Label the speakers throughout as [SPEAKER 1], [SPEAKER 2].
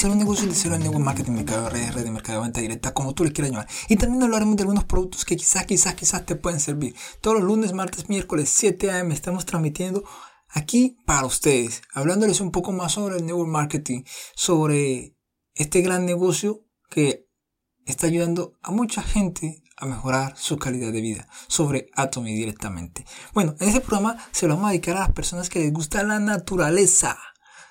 [SPEAKER 1] iniciar un negocio de cero en network marketing, mercado de redes, red de mercado de venta directa, como tú le quieras llamar. Y también hablaremos de algunos productos que quizás, quizás, quizás te pueden servir. Todos los lunes, martes, miércoles, 7 a.m. estamos transmitiendo aquí para ustedes, hablándoles un poco más sobre el network marketing, sobre este gran negocio que está ayudando a mucha gente a mejorar su calidad de vida sobre Atomy directamente. Bueno, en este programa se lo vamos a dedicar a las personas que les gusta la naturaleza.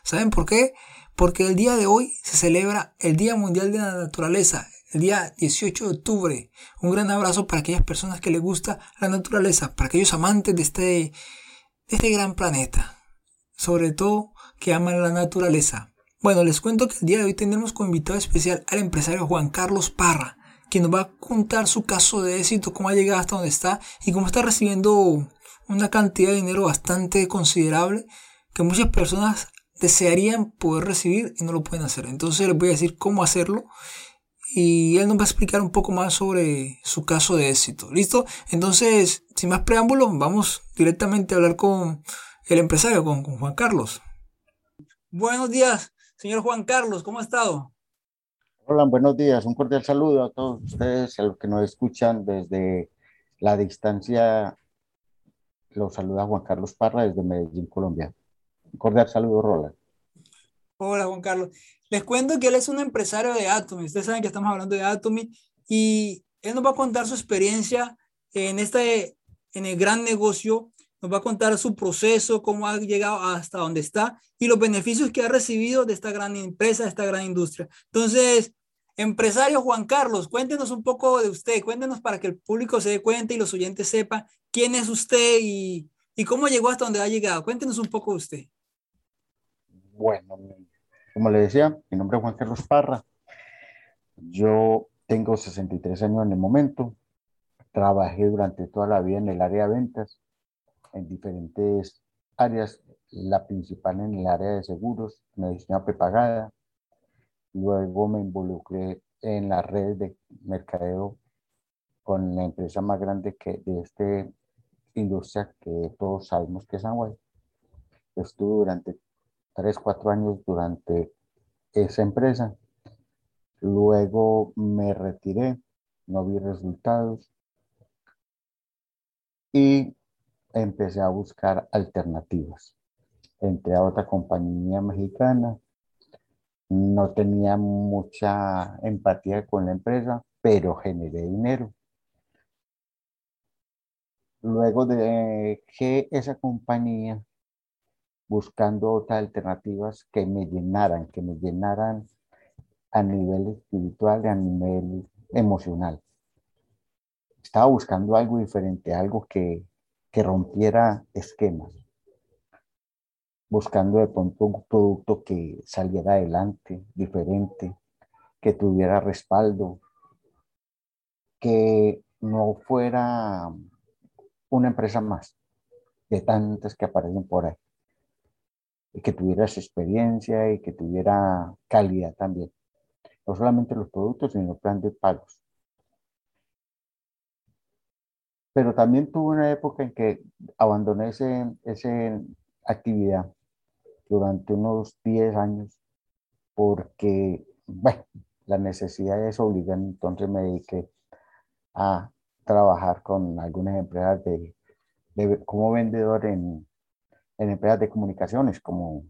[SPEAKER 1] ¿Saben por qué? Porque el día de hoy se celebra el Día Mundial de la Naturaleza, el día 18 de octubre. Un gran abrazo para aquellas personas que les gusta la naturaleza, para aquellos amantes de este, de este gran planeta. Sobre todo que aman la naturaleza. Bueno, les cuento que el día de hoy tenemos como invitado especial al empresario Juan Carlos Parra quien nos va a contar su caso de éxito, cómo ha llegado hasta donde está y cómo está recibiendo una cantidad de dinero bastante considerable que muchas personas desearían poder recibir y no lo pueden hacer. Entonces les voy a decir cómo hacerlo y él nos va a explicar un poco más sobre su caso de éxito. ¿Listo? Entonces, sin más preámbulos, vamos directamente a hablar con el empresario, con, con Juan Carlos. Buenos días, señor Juan Carlos, ¿cómo ha estado?
[SPEAKER 2] Hola, buenos días. Un cordial saludo a todos ustedes, a los que nos escuchan desde la distancia. Los saluda Juan Carlos Parra desde Medellín, Colombia. Cordial saludo, Roland.
[SPEAKER 1] Hola, Juan Carlos. Les cuento que él es un empresario de Atomy. Ustedes saben que estamos hablando de Atomy y él nos va a contar su experiencia en este, en el gran negocio. Nos va a contar su proceso, cómo ha llegado hasta donde está y los beneficios que ha recibido de esta gran empresa, de esta gran industria. Entonces, Empresario Juan Carlos, cuéntenos un poco de usted, cuéntenos para que el público se dé cuenta y los oyentes sepan quién es usted y, cómo llegó hasta donde ha llegado. Cuéntenos un poco de usted.
[SPEAKER 2] Bueno, como le decía, mi nombre es Juan Carlos Parra. Yo tengo 63 años en el momento. Trabajé durante toda la vida en el área de ventas, en diferentes áreas, la principal en el área de seguros, medicina prepagada, Luego me involucré en las redes de mercadeo con la empresa más grande que de esta industria que todos sabemos que es Amway. Estuve durante 3, 4 años durante esa empresa. Luego me retiré, no vi resultados y empecé a buscar alternativas. Entré a otra compañía mexicana no tenía mucha empatía con la empresa, pero generé dinero. Luego dejé esa compañía buscando otras alternativas que me llenaran, que me llenaran a nivel espiritual y a nivel emocional. Estaba buscando algo diferente, algo que, que rompiera esquemas buscando de pronto un producto que saliera adelante, diferente, que tuviera respaldo, que no fuera una empresa más de tantas que aparecen por ahí, y que tuviera esa experiencia y que tuviera calidad también. No solamente los productos, sino el plan de pagos. Pero también tuve una época en que abandoné esa actividad durante unos 10 años porque, bueno, las necesidades obligan, entonces me dediqué a trabajar con algunas empresas de, como vendedor en, en, empresas de comunicaciones como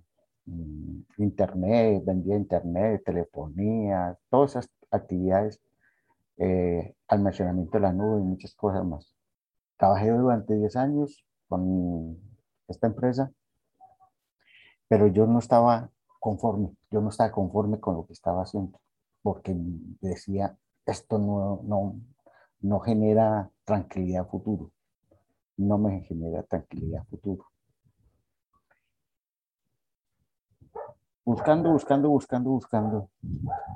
[SPEAKER 2] mm, internet, vendía internet, telefonía, todas esas actividades, eh, almacenamiento de la nube y muchas cosas más. Trabajé durante 10 años con esta empresa pero yo no estaba conforme, yo no estaba conforme con lo que estaba haciendo, porque decía, esto no, no, no genera tranquilidad futuro, no me genera tranquilidad futuro. Buscando, buscando, buscando, buscando,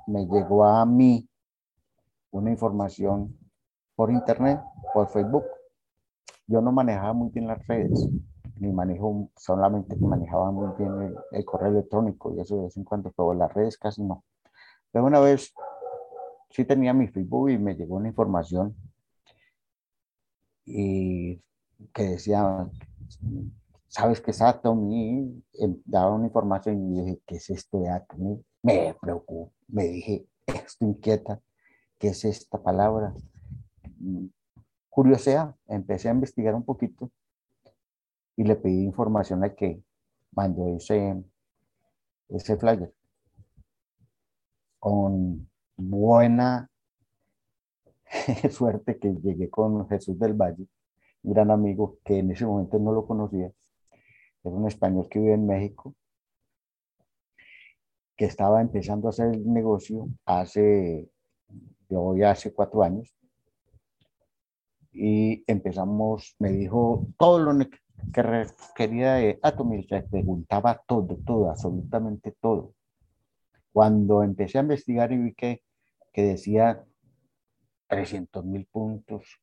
[SPEAKER 2] me llegó a mí una información por internet, por Facebook. Yo no manejaba muy bien las redes ni manejo, solamente manejaba muy bien el, correo electrónico y eso de vez en cuando, pero las redes casi no. Pero una vez sí tenía mi Facebook y me llegó una información y que decía, ¿sabes qué es Atom? Y daba una información y dije, ¿qué es esto de Atom? me preocupó, me dije, esto inquieta, ¿qué es esta palabra? Curiosidad, empecé a investigar un poquito y le pedí información al que mandó ese, ese flyer. Con buena suerte que llegué con Jesús del Valle, un gran amigo que en ese momento no lo conocía. Era un español que vive en México, que estaba empezando a hacer el negocio hace, yo ya hace cuatro años. Y empezamos, me dijo todo lo que quería de Atomir, preguntaba todo, todo, absolutamente todo. Cuando empecé a investigar y vi que, que decía 300 mil puntos,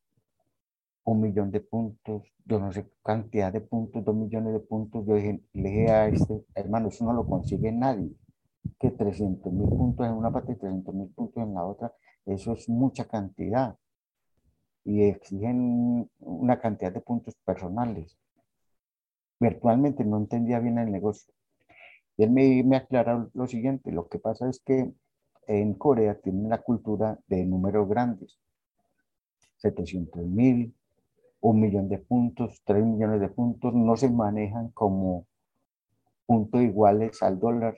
[SPEAKER 2] un millón de puntos, yo no sé cantidad de puntos, dos millones de puntos. Yo dije, le dije a este, hermano, eso no lo consigue nadie. Que 300 mil puntos en una parte y 300 mil puntos en la otra, eso es mucha cantidad. Y exigen una cantidad de puntos personales. Virtualmente no entendía bien el negocio. Y él me, me aclaró lo siguiente, lo que pasa es que en Corea tienen la cultura de números grandes. 700 mil, un millón de puntos, tres millones de puntos, no se manejan como puntos iguales al dólar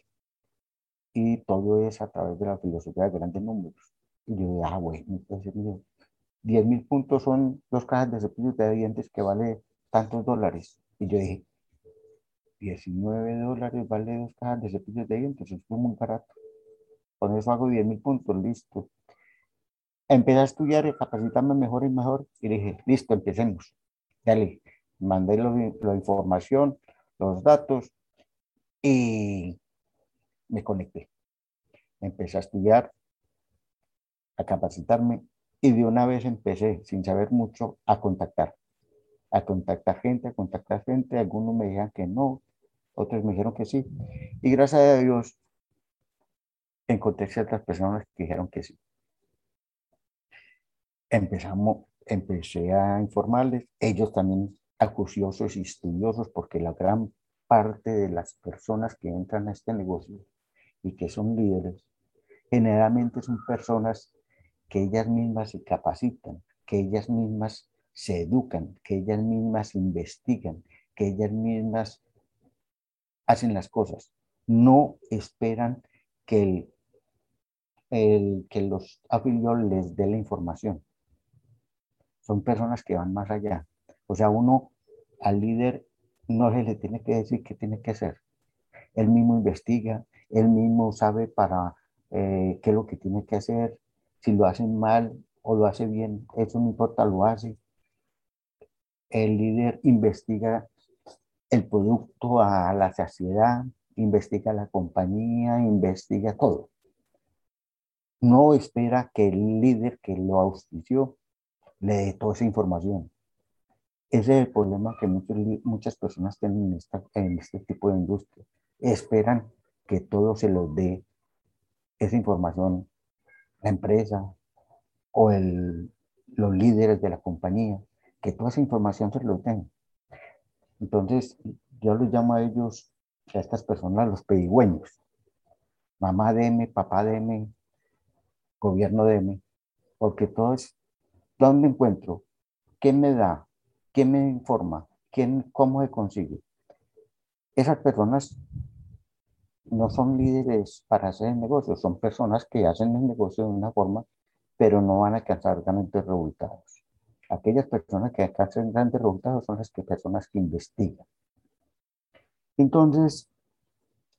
[SPEAKER 2] y todo es a través de la filosofía de grandes números. Y yo dije, ah, bueno, entonces 10 mil puntos son dos cajas de cepillos de dientes que vale tantos dólares. Y yo dije, 19 dólares vale dos cajas de cepillos de dientes, es muy barato. Con eso hago 10 mil puntos, listo. Empecé a estudiar y capacitarme mejor y mejor y dije, listo, empecemos. Dale, mandé la información, los datos y me conecté. Empecé a estudiar, a capacitarme y de una vez empecé, sin saber mucho, a contactar. A contactar gente, a contactar gente. Algunos me dijeron que no, otros me dijeron que sí. Y gracias a Dios encontré ciertas personas que dijeron que sí. Empezamos, empecé a informarles, ellos también acuciosos y estudiosos, porque la gran parte de las personas que entran a este negocio y que son líderes, generalmente son personas que ellas mismas se capacitan, que ellas mismas se educan, que ellas mismas investigan, que ellas mismas hacen las cosas. No esperan que el que los afiliados les dé la información. Son personas que van más allá. O sea, uno al líder no se le tiene que decir qué tiene que hacer. Él mismo investiga, él mismo sabe para eh, qué es lo que tiene que hacer. Si lo hacen mal o lo hace bien, eso no importa, lo hace. El líder investiga el producto a la saciedad, investiga la compañía, investiga todo no espera que el líder que lo auspició le dé toda esa información. Ese es el problema que muchas personas tienen en, este tipo de industria. Esperan que todo se lo dé esa información la empresa o los líderes de la compañía, que toda esa información se lo den. Entonces, yo los llamo a ellos, a estas personas, los pedigüeños. Mamá deme, papá deme, gobierno de mí, porque todo es, ¿dónde encuentro? ¿Quién me da? ¿Quién me informa? ¿Quién, ¿Cómo se consigue? Esas personas no son líderes para hacer el negocio, son personas que hacen el negocio de una forma, pero no van a alcanzar grandes resultados. Aquellas personas que alcanzan grandes resultados son las que, personas que investigan. Entonces,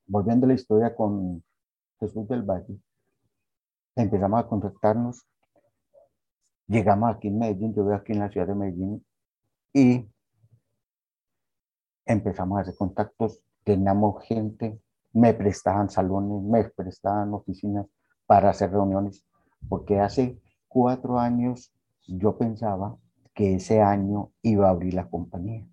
[SPEAKER 2] volviendo a la historia con Jesús del Valle, empezamos a contactarnos, llegamos aquí en Medellín, yo veo aquí en la ciudad de Medellín, y empezamos a hacer contactos, teníamos gente, me prestaban salones, me prestaban oficinas para hacer reuniones, porque hace cuatro años yo pensaba que ese año iba a abrir la compañía.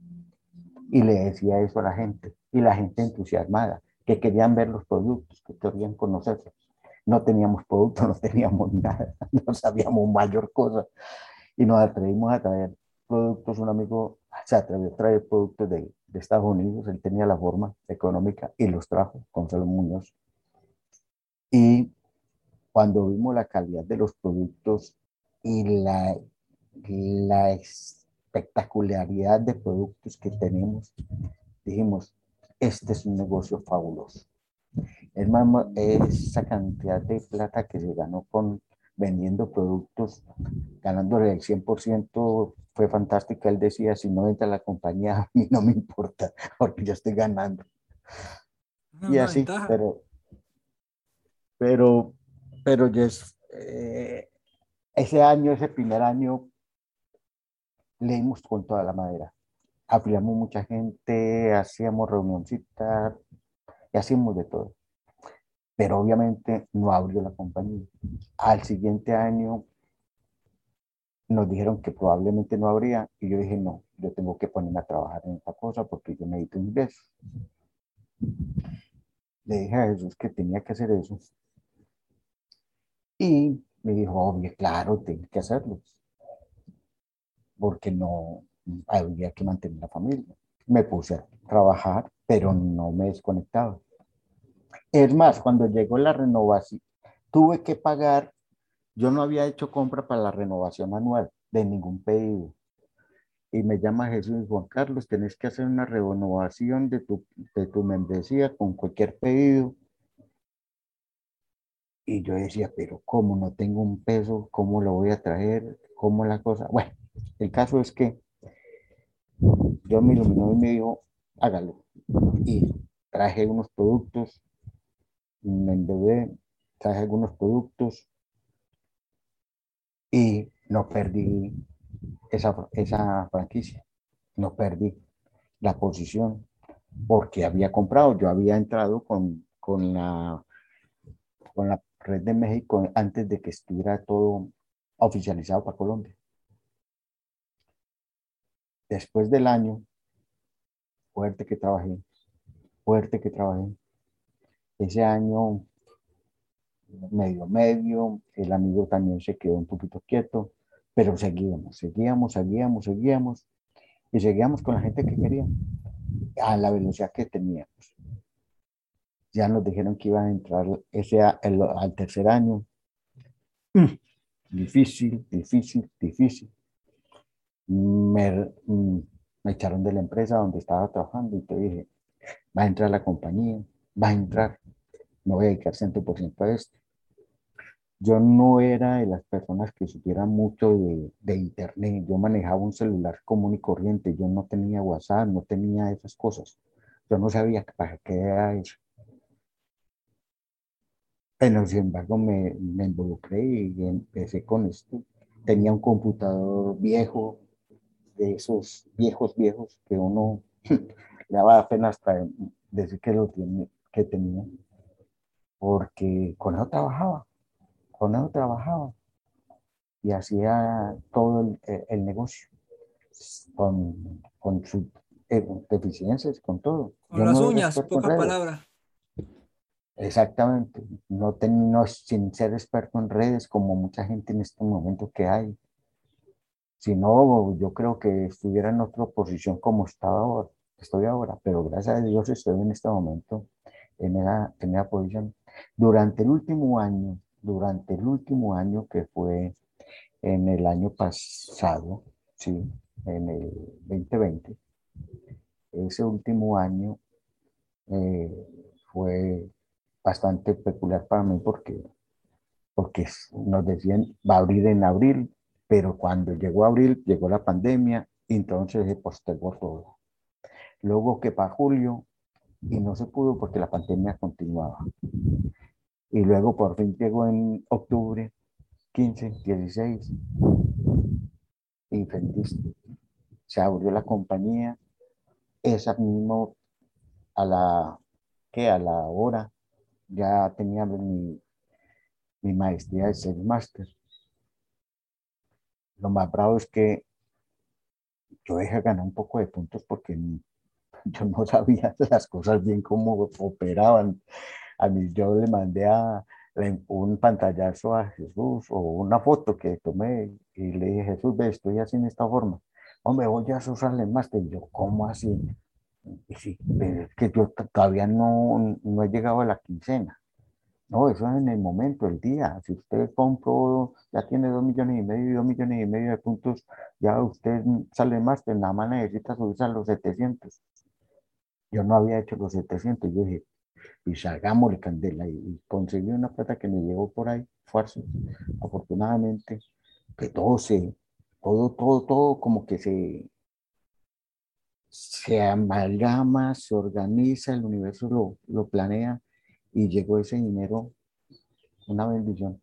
[SPEAKER 2] Y le decía eso a la gente, y la gente entusiasmada, que querían ver los productos, que querían conocerlos no teníamos producto, no teníamos nada, no sabíamos mayor cosa. Y nos atrevimos a traer productos, un amigo se atrevió a traer productos de, de Estados Unidos, él tenía la forma económica y los trajo, Gonzalo Muñoz. Y cuando vimos la calidad de los productos y la, la espectacularidad de productos que tenemos, dijimos, este es un negocio fabuloso. Es más, esa cantidad de plata que se ganó con vendiendo productos, ganándole el 100%, fue fantástica. Él decía, si no entra la compañía, a mí no me importa, porque yo estoy ganando. y así, pero, pero, pero yes, eh, ese año, ese primer año, leímos con toda la madera. Abríamos mucha gente, hacíamos reunioncitas y hacíamos de todo pero obviamente no abrió la compañía. Al siguiente año nos dijeron que probablemente no habría y yo dije, no, yo tengo que ponerme a trabajar en esta cosa porque yo necesito ingresos. Le dije a Jesús que tenía que hacer eso. Y me dijo, obvio, claro, tengo que hacerlo. Porque no había que mantener la familia. Me puse a trabajar, pero no me desconectaba. Es más, cuando llegó la renovación, tuve que pagar, yo no había hecho compra para la renovación anual de ningún pedido. Y me llama Jesús Juan Carlos, tenés que hacer una renovación de tu, de tu membresía con cualquier pedido. Y yo decía, pero ¿cómo no tengo un peso? ¿Cómo lo voy a traer? ¿Cómo la cosa? Bueno, el caso es que yo me iluminó y me dijo, hágalo. Y traje unos productos me endeudé, traje algunos productos y no perdí esa, esa franquicia, no perdí la posición porque había comprado, yo había entrado con, con, la, con la red de México antes de que estuviera todo oficializado para Colombia. Después del año, fuerte que trabajé, fuerte que trabajé, ese año medio medio, el amigo también se quedó un poquito quieto, pero seguíamos, seguíamos, seguíamos, seguíamos y seguíamos con la gente que quería a la velocidad que teníamos. Ya nos dijeron que iban a entrar ese al tercer año. Difícil, difícil, difícil. Me, me echaron de la empresa donde estaba trabajando y te dije, va a entrar la compañía, va a entrar no voy a dedicar 100% a esto. Yo no era de las personas que supieran mucho de, internet. Yo manejaba un celular común y corriente. Yo no tenía WhatsApp, no tenía esas cosas. Yo no sabía para qué era eso. Pero sin embargo me, me involucré y empecé con esto. Tenía un computador viejo, de esos viejos, viejos, que uno le daba pena hasta decir que, lo que tenía porque con eso trabajaba, con eso trabajaba y hacía todo el, negocio con, con sus eh, deficiencias, con todo.
[SPEAKER 1] Con las uñas, pocas palabras.
[SPEAKER 2] Exactamente, no, ten, sin ser experto en redes como mucha gente en este momento que hay. Si no, yo creo que estuviera en otra posición como estaba ahora, estoy ahora, pero gracias a Dios estoy en este momento en esa, en esa posición durante el último año, durante el último año que fue en el año pasado, sí, en el 2020, ese último año eh, fue bastante peculiar para mí porque, porque nos decían va a abrir en abril, pero cuando llegó abril llegó la pandemia entonces se postergó todo. Luego que para julio y no se pudo porque la pandemia continuaba. Y luego por fin llegó en octubre 15, 16 y. Se abrió la compañía. Esa mismo a la que a la hora ya tenía mi, mi maestría de ser máster. Lo más bravo es que yo dejé ganar un poco de puntos porque yo no sabía las cosas bien cómo operaban. A mí yo le mandé a, un pantallazo a Jesús o una foto que tomé y le dije, Jesús, ve, estoy así en esta forma. Hombre, voy a usarle más. Y yo, ¿cómo así? Y sí, es que yo todavía no, no he llegado a la quincena. No, eso es en el momento, el día. Si usted compró, ya tiene dos millones y medio dos millones y medio de puntos, ya usted sale más, pues nada más necesita subirse a los 700. Yo no había hecho los 700, yo dije, y salgamos de candela y, conseguí una plata que me llegó por ahí, fuerza, afortunadamente, que todo se, todo, todo, todo como que se, se amalgama, se organiza, el universo lo, lo planea y llegó ese dinero, una bendición.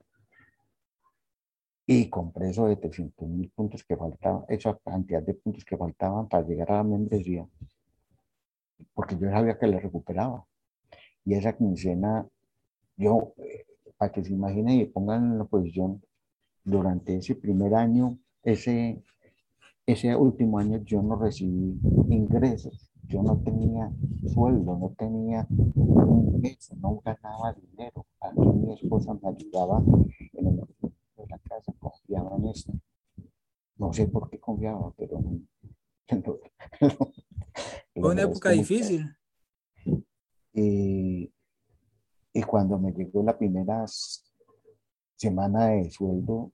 [SPEAKER 2] Y compré esos de 300 mil puntos que faltaban, esa cantidad de puntos que faltaban para llegar a la membresía, porque yo sabía que le recuperaba. Y esa quincena, yo, eh, para que se imaginen y pongan en la posición, durante ese primer año, ese, ese último año yo no recibí ingresos yo no tenía sueldo, no tenía un peso, no ganaba dinero. Aquí mi esposa me ayudaba en el de la casa, confiaba en esto. No sé por qué confiaba, pero...
[SPEAKER 1] Fue una época difícil.
[SPEAKER 2] Y, y cuando me llegó la primera semana de sueldo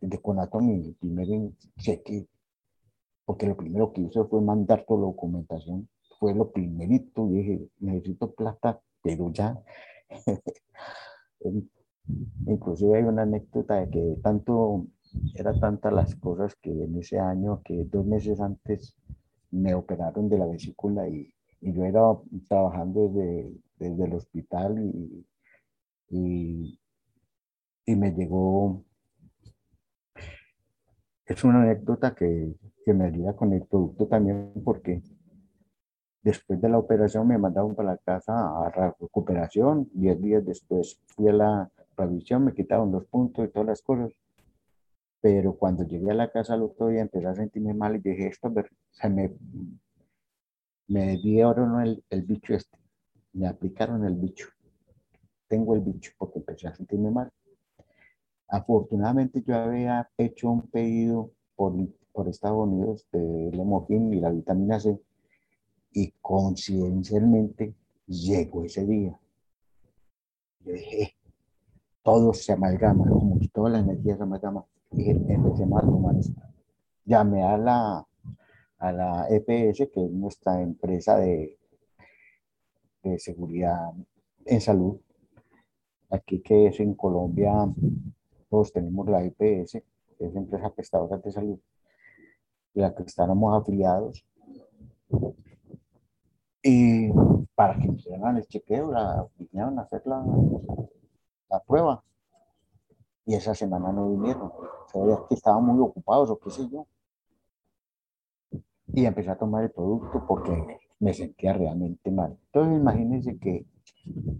[SPEAKER 2] de, Conato, mi primer cheque, porque lo primero que hice fue mandar toda la documentación, fue lo primerito, y dije, necesito plata, pero ya. Inclusive hay una anécdota de que tanto, era tantas las cosas que en ese año, que dos meses antes me operaron de la vesícula y, yo era trabajando desde, desde el hospital y, y, me llegó es una anécdota que, que, me ayuda con el producto también porque después de la operación me mandaron para la casa a recuperación, diez días después fui a la revisión, me quitaron los puntos y todas las cosas, pero cuando llegué a la casa al otro día empecé a sentirme mal y dije, esto se me, me dieron el, el bicho este, me aplicaron el bicho, tengo el bicho porque empecé a sentirme mal. Afortunadamente yo había hecho un pedido por, por Estados Unidos de Lemogin y la vitamina C y coincidencialmente llegó ese día. Yo dije, todo se amalgama, como toda la energía se amalgama. Y empecé a tomar esto. Llamé a la, a la EPS, que es nuestra empresa de, de seguridad en salud, aquí que es en Colombia, todos tenemos la que es la empresa prestadora de salud, la que estábamos afiliados. Y para que hicieran el chequeo, la, vinieron hacer la, la prueba. Y esa semana no vinieron. Se veía que estaban muy ocupados o qué sé yo. Y empecé a tomar el producto porque me sentía realmente mal. Entonces imagínense que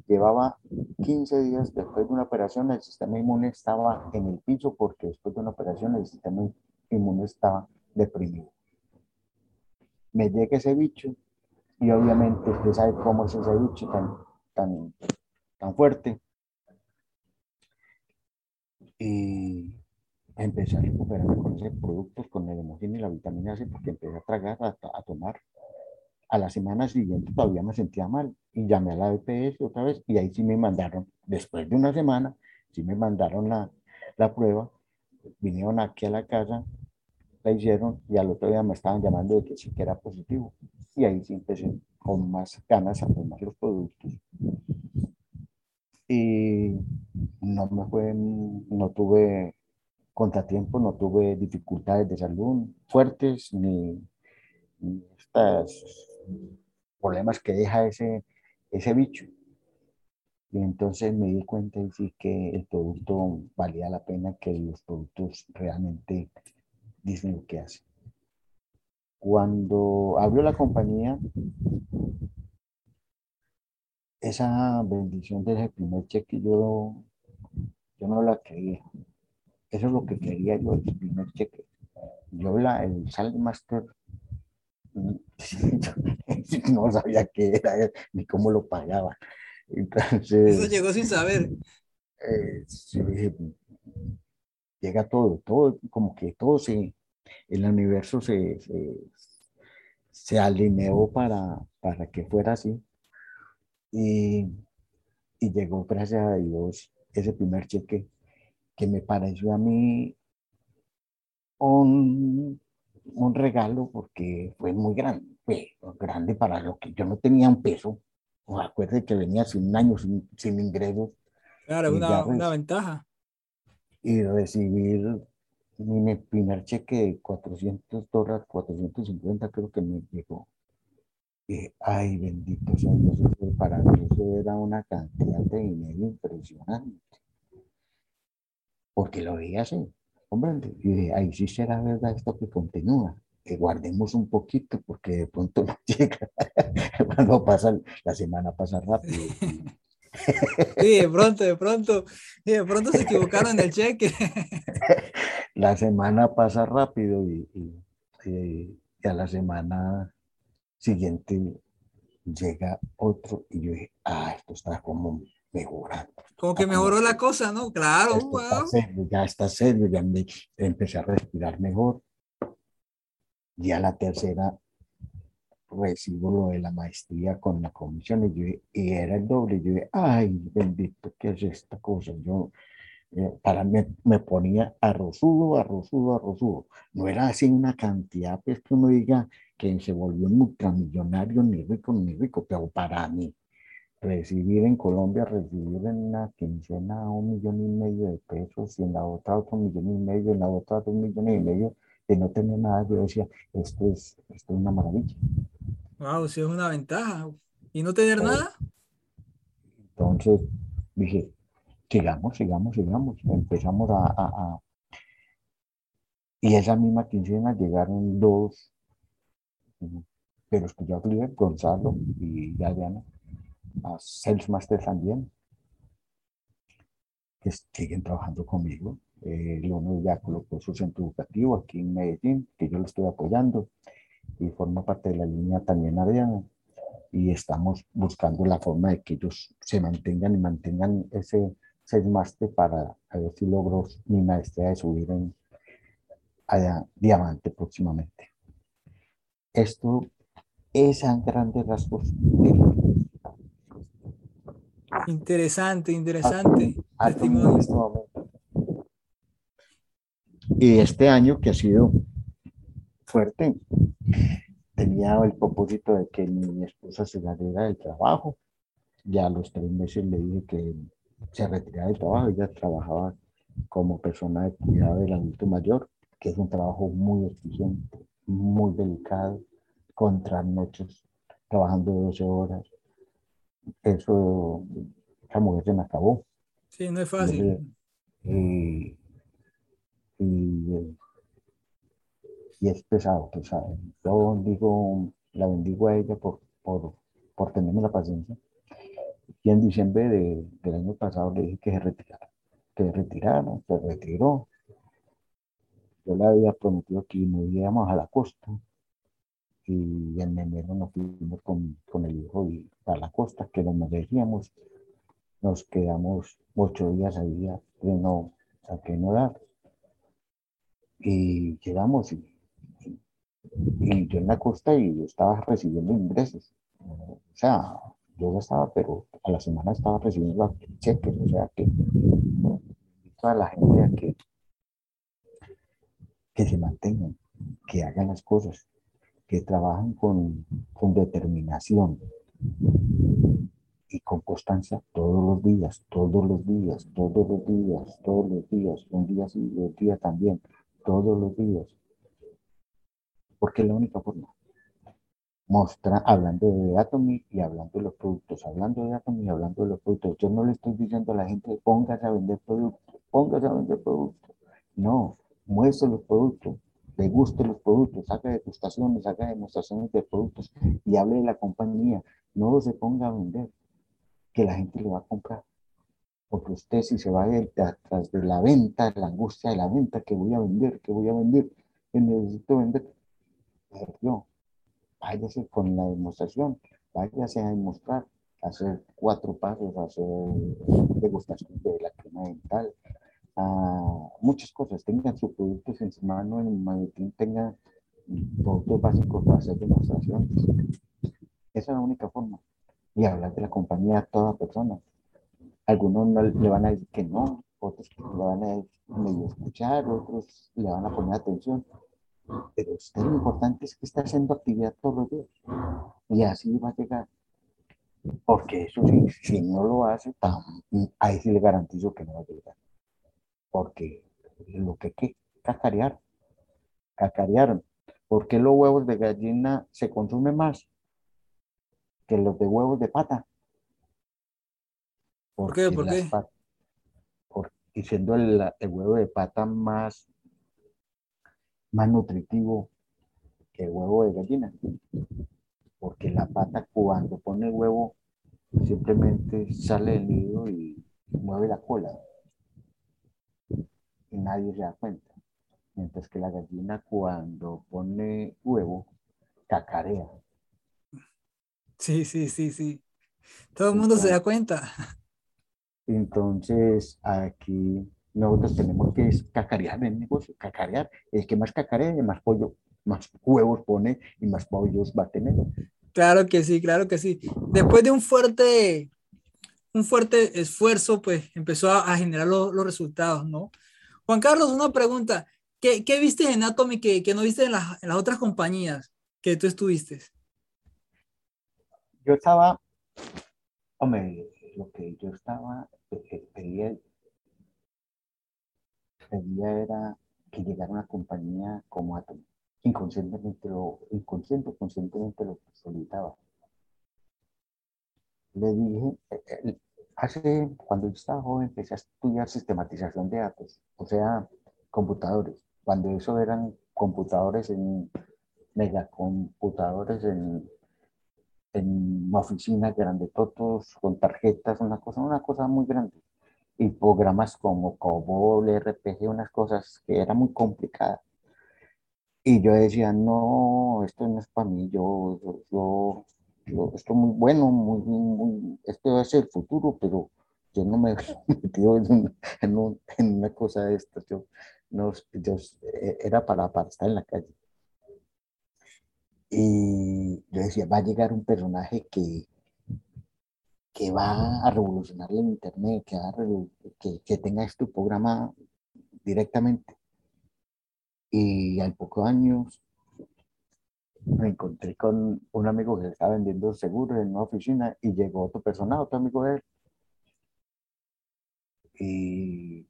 [SPEAKER 2] Llevaba 15 días después de una operación, el sistema inmune estaba en el piso porque después de una operación el sistema inmune estaba deprimido. Me llega ese bicho y obviamente usted sabe cómo es ese bicho tan, tan, tan fuerte. Y empecé a recuperarme con ese producto, con el hemogine y la vitamina C, porque empecé a tragar, a, a tomar a la semana siguiente todavía me sentía mal y llamé a la EPS otra vez y ahí sí me mandaron, después de una semana, sí me mandaron la, la prueba, vinieron aquí a la casa, la hicieron y al otro día me estaban llamando de que sí que era positivo. Y ahí sí empecé con más ganas a tomar los productos. Y no me fue, no tuve contratiempo, no tuve dificultades de salud fuertes ni, ni estas problemas que deja ese, ese bicho. Y entonces me di cuenta y sí que el producto valía la pena, que los productos realmente dicen lo que hacen. Cuando abrió la compañía, esa bendición de ese primer cheque yo, yo no la creía. Eso es lo que quería yo, el primer cheque. Yo la, el Salt Master no sabía qué era ni cómo lo pagaba. Entonces,
[SPEAKER 1] Eso llegó sin saber.
[SPEAKER 2] Eh, llega todo, todo, como que todo se, el universo se, se, alineó para, para que fuera así. Y y llegó, gracias a Dios, ese primer cheque que me pareció a mí un, un regalo porque fue muy grande, fue grande para lo que yo no tenía un peso. O acuerde que venía sin un año sin, sin ingresos.
[SPEAKER 1] Claro, una, una ventaja.
[SPEAKER 2] Y recibir mi primer cheque de 400 dólares, 450 creo que me llegó. Y, ay, bendito sea Dios, para mí eso era una cantidad de dinero impresionante. Porque lo veía así, hombre, y ahí sí será verdad esto que continúa. Que guardemos un poquito porque de pronto no llega. Cuando pasa, la semana pasa rápido.
[SPEAKER 1] Sí, de pronto, de pronto, de pronto se equivocaron en el cheque.
[SPEAKER 2] La semana pasa rápido y, y, a la semana siguiente llega otro y yo dije, ah, esto está como mejorando.
[SPEAKER 1] Como que mejoró la cosa, ¿no? Claro,
[SPEAKER 2] ya está serio, ya me, empecé a respirar mejor. Ya la tercera recibo lo de la maestría con la comisión y, yo, y era el doble. Yo dije, ay, bendito, ¿qué es esta cosa? Yo, eh, para mí me ponía arrozudo, arrozudo, arrozudo. No era así una cantidad, pues que uno diga que se volvió multimillonario, ni rico, ni rico, pero para mí, recibir en Colombia, recibir en una quincena un millón y medio de pesos y en la otra otro millón y medio, en la otra dos millones y medio, de no tener nada, yo decía, esto es, esto es una maravilla.
[SPEAKER 1] Wow, sí es una ventaja. ¿Y no tener nada?
[SPEAKER 2] Entonces dije, sigamos, sigamos, sigamos. Empezamos a, a, Y esa misma quincena llegaron dos, pero es que yo hablé, Gonzalo y Adriana, a Sales Master también, que siguen trabajando conmigo. Eh, el uno ya colocó su centro educativo aquí en Medellín, que yo lo estoy apoyando y forma parte de la línea también Adriana. Y estamos buscando la forma de que ellos se mantengan y mantengan ese seis máster para a ver si logro mi maestría de subir en a diamante próximamente. Esto es a grandes rasgos.
[SPEAKER 1] Interesante, interesante.
[SPEAKER 2] Y este año que ha sido fuerte, tenía el propósito de que mi esposa se saliera del trabajo. Ya a los tres meses le dije que se retirara del trabajo. Ella trabajaba como persona de cuidado del adulto mayor, que es un trabajo muy exigente, muy delicado, contra noches, trabajando 12 horas. Eso, esa mujer se me acabó.
[SPEAKER 1] Sí, no es fácil.
[SPEAKER 2] Y, y, y es pesado, pesado. Yo digo, la bendigo a ella por, por, por tenerme la paciencia y en diciembre de, del año pasado le dije que se retirara, que se retirara, se retiró. Yo le había prometido que nos íbamos a la costa y en enero nos fuimos con, con el hijo y a la costa, que nos merecíamos. Nos quedamos ocho días ahí a no, a que no dar. Y llegamos y, y, yo en la costa y yo estaba recibiendo ingresos. O sea, yo ya estaba, pero a la semana estaba recibiendo cheques, o sea que toda la gente a que, se mantengan, que hagan las cosas, que trabajen con, con determinación y con constancia todos los días, todos los días, todos los días, todos los días, un día sí, un día también, todos los días. Porque es la única forma mostra, hablando de Atomy y hablando de los productos, hablando de Atomy y hablando de los productos. Yo no le estoy diciendo a la gente, póngase a vender productos, póngase a vender productos. No, muestre los productos, le guste los productos, haga degustaciones, haga demostraciones de productos y hable de la compañía. No se ponga a vender, que la gente le va a comprar. Porque usted si se va atrás de la venta, la angustia de la venta, que voy a vender, que voy a vender, que necesito vender, yo váyase con la demostración, váyase a demostrar, hacer cuatro pasos, hacer degustación de la crema dental, muchas cosas, tengan sus productos en su mano, en el maletín, tengan productos básicos para hacer demostraciones. Esa es la única forma. Y hablar de la compañía a toda persona. Algunos no, le van a decir que no, otros le van a escuchar, otros le van a poner atención. Pero usted lo importante es que está haciendo actividad todos los días. Y así va a llegar. Porque eso sí, si no lo hace, ahí sí le garantizo que no va a llegar. Porque lo que hay que cacarear, cacarearon. ¿Por qué los huevos de gallina se consumen más que los de huevos de pata?
[SPEAKER 1] ¿Por qué? ¿Por qué?
[SPEAKER 2] y siendo el, huevo de pata más, más nutritivo que el huevo de gallina. Porque la pata cuando pone el huevo simplemente sale del nido y mueve la cola. Y nadie se da cuenta. Mientras que la gallina cuando pone huevo, cacarea.
[SPEAKER 1] Sí, sí, sí, sí. Todo el mundo se da cuenta.
[SPEAKER 2] Entonces, aquí nosotros tenemos que cacarear el negocio, cacarear. El que más cacarea, más pollo, más huevos pone y más pollos va a tener.
[SPEAKER 1] Claro que sí, claro que sí. Después de un fuerte, un fuerte esfuerzo, pues empezó a, generar los resultados, ¿no? Juan Carlos, una pregunta. ¿Qué, qué viste en Atomy que, no viste en, las otras compañías que tú estuviste?
[SPEAKER 2] Yo estaba, hombre, lo que yo estaba pedía, pedía era que llegara una compañía como Atom. Inconscientemente lo, inconsciente, conscientemente lo solicitaba. Le dije, eh, eh, hace, cuando yo estaba joven, empecé a estudiar sistematización de datos, o sea, computadores. Cuando eso eran computadores en megacomputadores en en una oficina grande, todos con tarjetas, una cosa, una cosa muy grande. Y programas como COBOL, RPG, unas cosas que era muy complicada. Y yo decía, no, esto no es para mí, yo, yo, yo, esto es muy bueno, muy, muy, esto va a ser el futuro, pero yo no me he metido en, en, en una cosa de esto, yo, no, yo, eh, era para, para estar en la calle. Y yo decía, va a llegar un personaje que, que va a revolucionar el Internet, que, va que, que tenga este programa directamente. Y al poco años me encontré con un amigo que estaba vendiendo seguros en una oficina y llegó otro personaje, otro amigo de él. Y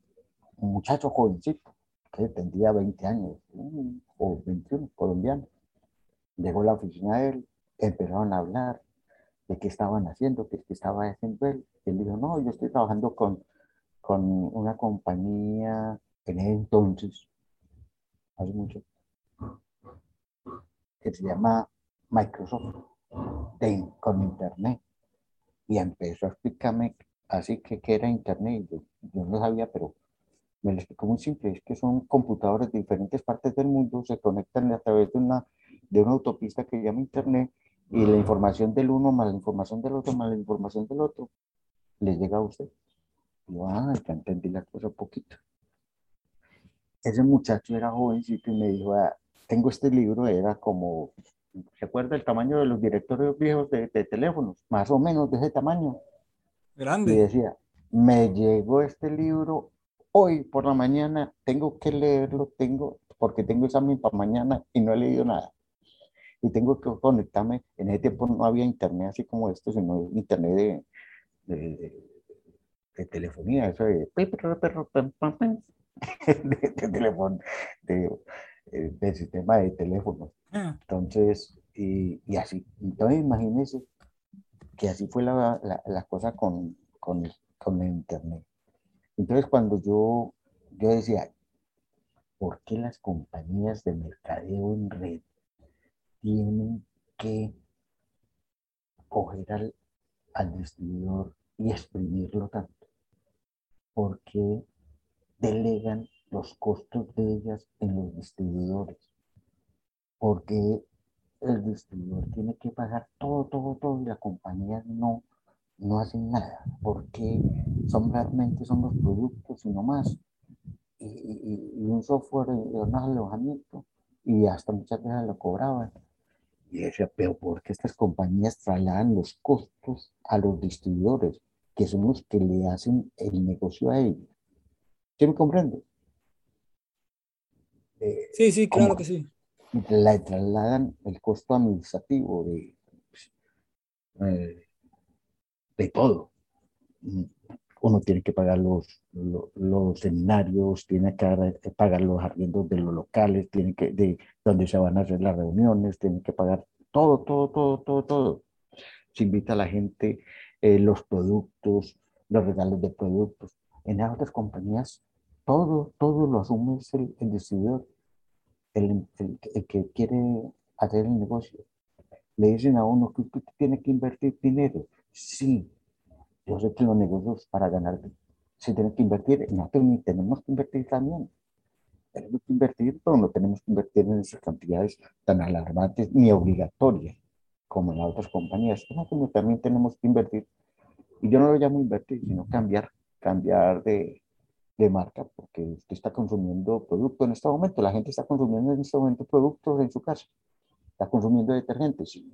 [SPEAKER 2] un muchacho jovencito, que tendría 20 años, o 21, colombiano. Llegó a la oficina de él, empezaron a hablar de qué estaban haciendo, qué, estaba haciendo él. Él dijo, no, yo estoy trabajando con, con una compañía en ese entonces, hace mucho, que se llama Microsoft, con Internet. Y empezó a explicarme así que qué era Internet. Yo, yo no sabía, pero me lo explicó muy simple. Es que son computadores de diferentes partes del mundo, se conectan a través de una de una autopista que llama Internet y la información del uno más la información del otro más la información del otro le llega a usted. Yo, ah, ya entendí la cosa un poquito. Ese muchacho era jovencito y me dijo, ah, tengo este libro, era como, ¿se acuerda el tamaño de los directorios viejos de, de teléfonos? Más o menos de ese tamaño.
[SPEAKER 1] Grande.
[SPEAKER 2] Y decía, me llegó este libro hoy por la mañana, tengo que leerlo, tengo, porque tengo examen para mañana y no he leído nada y tengo que conectarme. En ese tiempo no había internet así como esto, sino internet de, de, telefonía, eso de, de, teléfono, de, del sistema de teléfono. Ah. Entonces, y, y, así, entonces imagínense que así fue la, la, la cosa con, con, el, con el internet. Entonces, cuando yo, yo decía, ¿por qué las compañías de mercadeo en red tienen que coger al, al distribuidor y exprimirlo tanto? Porque delegan los costos de ellas en los distribuidores. Porque el distribuidor tiene que pagar todo, todo, todo y la compañía no, no hacen nada. Porque son realmente son los productos y no más. Y, un software y un alojamiento y hasta muchas veces lo cobraban. Y decía, pero ¿por qué estas compañías trasladan los costos a los distribuidores? que son los que le hacen el negocio a ellos. ¿Sí me comprende?
[SPEAKER 1] Eh, sí, sí, claro que sí.
[SPEAKER 2] Le trasladan el costo administrativo de, eh, de todo. Uno tiene que pagar los, los, seminarios, tiene que pagar los arriendos de los locales, tiene que, de donde se van a hacer las reuniones, tiene que pagar todo, todo, todo, todo, todo. Se invita a la gente, eh, los productos, los regalos de productos. En otras compañías, todo, todo lo asume el, el distribuidor, el, el, que quiere hacer el negocio. Le dicen a uno que usted tiene que invertir dinero. Sí, yo sé que los negocios para ganar se tienen que invertir, nosotros tenemos que invertir también. Tenemos que invertir, pero no tenemos que invertir en esas cantidades tan alarmantes ni obligatorias como en otras compañías. Nosotros también tenemos que invertir. Y yo no lo llamo invertir, sino cambiar, cambiar de, de marca, porque usted está consumiendo producto en este momento. La gente está consumiendo en este momento productos en su casa. Está consumiendo detergentes, sí.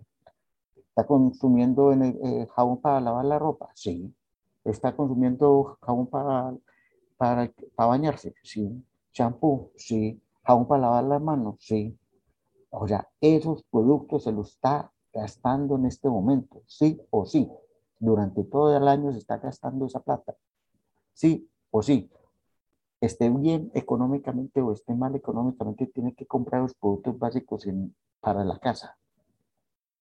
[SPEAKER 2] Está consumiendo en eh, jabón para lavar la ropa, sí. Está consumiendo jabón para, para, para bañarse, sí. Champú, sí. Jabón para lavar las manos, sí. O sea, esos productos se los está gastando en este momento, sí o sí. Durante todo el año se está gastando esa plata, sí o sí. Esté bien económicamente o esté mal económicamente, tiene que comprar los productos básicos para la casa.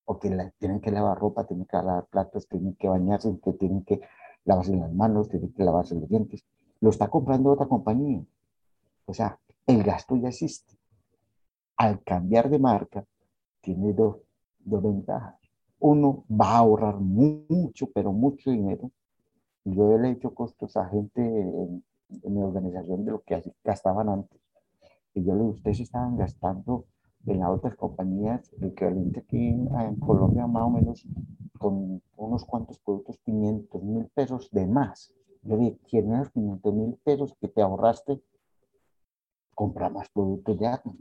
[SPEAKER 2] O que la, tienen que lavar ropa, tienen que lavar platos, tienen que bañarse, que tienen que lavarse las manos, tienen que lavarse los dientes. Lo está comprando otra compañía. O sea, el gasto ya existe. Al cambiar de marca, tiene dos dos ventajas. Uno va a ahorrar mucho, pero mucho dinero. Yo le he hecho costos a gente en, mi organización de lo que gastaban antes. Y yo le digo, ustedes estaban gastando en las otras compañías, el equivalente aquí en, Colombia más o menos con unos cuantos productos, 500 mil pesos de más. Yo dije, tienes 500 mil pesos que te ahorraste, compra más productos de Atlas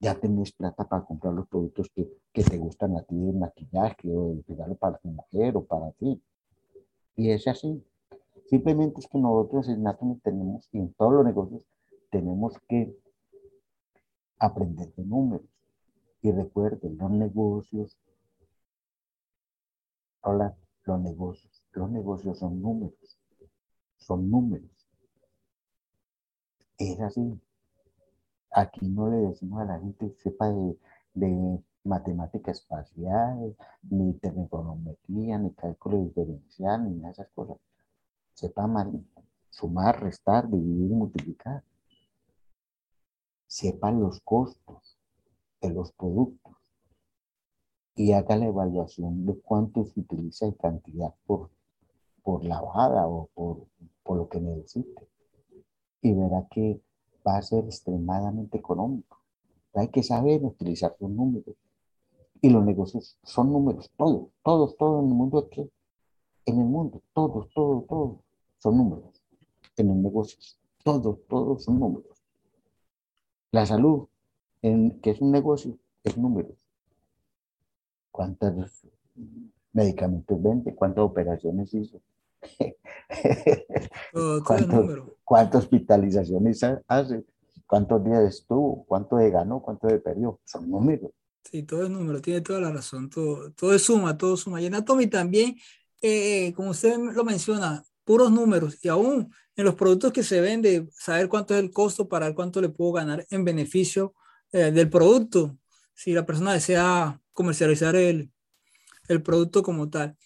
[SPEAKER 2] ya tenés plata para comprar los productos que, que te gustan a ti, el maquillaje o el regalo para tu mujer o para ti. Y es así. Simplemente es que nosotros en Natum tenemos, y en todos los negocios, tenemos que aprender de números. Y recuerden, los negocios, hola, los negocios, los negocios son números, son números. Es así. Aquí no le decimos a la gente que sepa de, de matemática espacial, ni trigonometría, ni cálculo diferencial, ni nada de esas cosas. Sepa sumar, restar, dividir multiplicar. Sepa los costos de los productos y haga la evaluación de cuánto se utiliza en cantidad por, por lavada o por, por lo que necesite. Y verá que va a ser extremadamente económico. Hay que saber utilizar los números. Y los negocios son números, todos, todos, todos en el mundo aquí. En el mundo, todos, todos, todos son números. En los negocios, todos, todos son números. La salud, en, que es un negocio, es números. ¿Cuántos medicamentos vende? ¿Cuántas operaciones hizo? ¿Cuántas hospitalizaciones hace? ¿Cuántos días estuvo? ¿Cuánto de ganó? ¿Cuánto de perdió? Son números.
[SPEAKER 1] Sí, todo es número, tiene toda la razón. Todo, todo es suma, todo suma. Y en Atomy también, eh, como usted lo menciona, puros números. Y aún en los productos que se vende, saber cuánto es el costo para cuánto le puedo ganar en beneficio eh, del producto. Si la persona desea comercializar el, el producto como tal.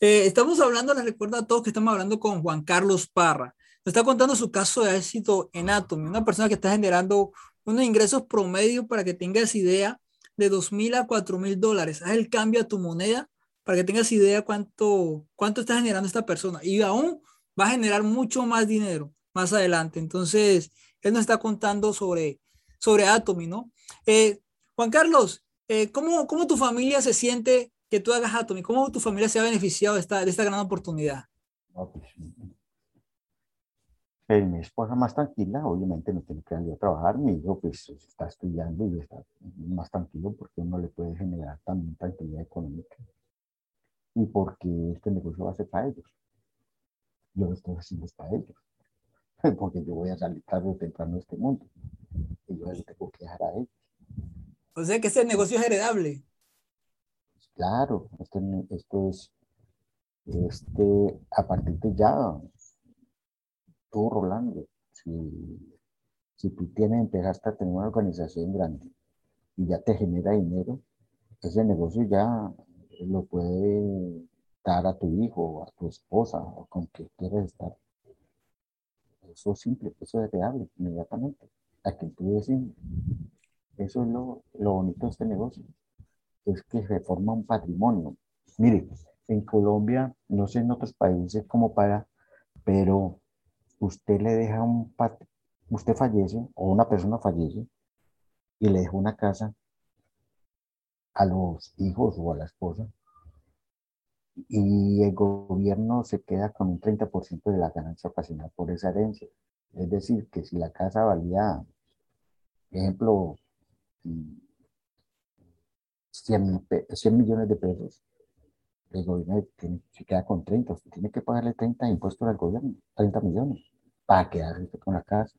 [SPEAKER 1] Eh, estamos hablando, les recuerdo a todos que estamos hablando con Juan Carlos Parra. Nos está contando su caso de éxito en Atomy, una persona que está generando unos ingresos promedio para que tengas idea de dos mil a cuatro mil dólares. Haz el cambio a tu moneda para que tengas idea cuánto, cuánto está generando esta persona. Y aún va a generar mucho más dinero más adelante. Entonces, él nos está contando sobre, sobre Atomy, ¿no? Eh, Juan Carlos, eh, ¿cómo, ¿cómo tu familia se siente que tú hagas Atomy? ¿Cómo tu familia se ha beneficiado de esta, de esta gran oportunidad? Pues,
[SPEAKER 2] eh, mi esposa más tranquila, obviamente no tiene que salir a trabajar, mi hijo pues está estudiando y está más tranquilo porque uno le puede generar también tranquilidad económica y porque este negocio va a ser para ellos. yo lo estoy haciendo para ellos, porque yo voy a salir tarde o temprano de este mundo y yo les tengo que dejar a ellos.
[SPEAKER 1] O sea que ese negocio es heredable.
[SPEAKER 2] Claro, esto, esto es, este, a partir de ya, tú Rolando, si, si tú tienes, empezaste a tener una organización grande y ya te genera dinero, ese negocio ya lo puede dar a tu hijo a tu esposa o con quien quieres estar. Eso es simple, eso es real inmediatamente. A quien tú decimos. Eso es lo, lo bonito de este negocio. Es que se forma un patrimonio. Mire, en Colombia, no sé en otros países cómo para, pero usted le deja un patrimonio, usted fallece o una persona fallece y le deja una casa a los hijos o a la esposa y el gobierno se queda con un 30% de la ganancia ocasional por esa herencia. Es decir, que si la casa valía, ejemplo, 100, 100 millones de pesos, el gobierno se queda con 30, usted tiene que pagarle 30 impuestos al gobierno, 30 millones, para quedarse con la casa.